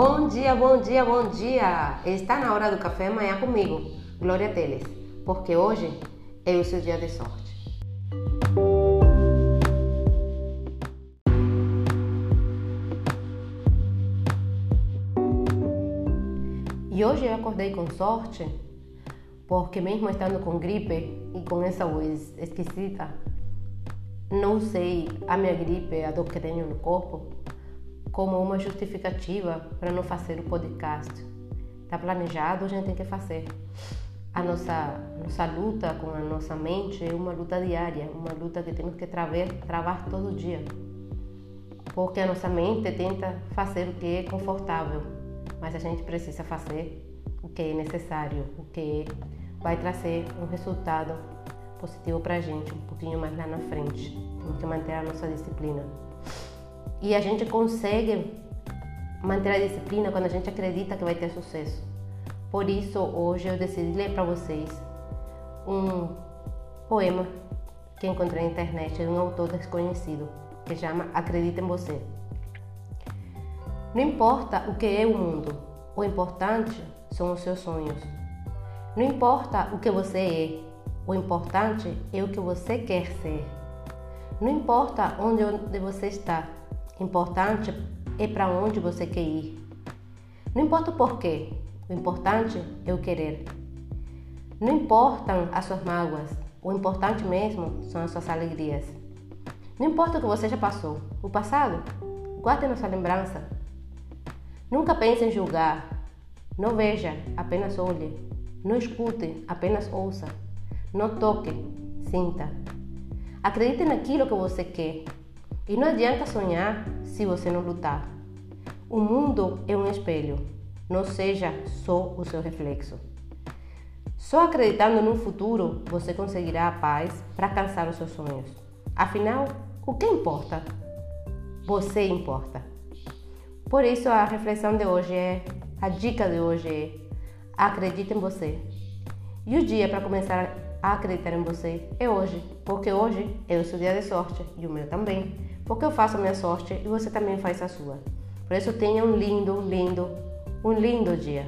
Bom dia, bom dia, bom dia! Está na hora do café amanhã comigo, Glória Teles, porque hoje é o seu dia de sorte. E hoje eu acordei com sorte, porque mesmo estando com gripe e com essa voz esquisita, não sei a minha gripe, a dor que tenho no corpo, como uma justificativa para não fazer o podcast. Está planejado, a gente tem que fazer. A nossa, nossa luta com a nossa mente é uma luta diária, uma luta que temos que travar, travar todo dia. Porque a nossa mente tenta fazer o que é confortável, mas a gente precisa fazer o que é necessário, o que vai trazer um resultado positivo para a gente um pouquinho mais lá na frente. Temos que manter a nossa disciplina. E a gente consegue manter a disciplina quando a gente acredita que vai ter sucesso. Por isso, hoje eu decidi ler para vocês um poema que encontrei na internet de um autor desconhecido que chama Acredita em Você. Não importa o que é o mundo, o importante são os seus sonhos. Não importa o que você é, o importante é o que você quer ser. Não importa onde você está, importante é para onde você quer ir. Não importa o porquê, o importante é o querer. Não importam as suas mágoas, o importante mesmo são as suas alegrias. Não importa o que você já passou, o passado, guarde na sua lembrança. Nunca pense em julgar. Não veja, apenas olhe. Não escute, apenas ouça. Não toque, sinta. Acredite naquilo que você quer e não adianta sonhar se você não lutar. O mundo é um espelho, não seja só o seu reflexo. Só acreditando no futuro você conseguirá a paz para alcançar os seus sonhos. Afinal, o que importa? Você importa. Por isso a reflexão de hoje é, a dica de hoje é, acredite em você. E o dia para começar acreditar em você é hoje, porque hoje é o seu dia de sorte e o meu também porque eu faço a minha sorte e você também faz a sua. Por isso tenha um lindo, lindo, um lindo dia.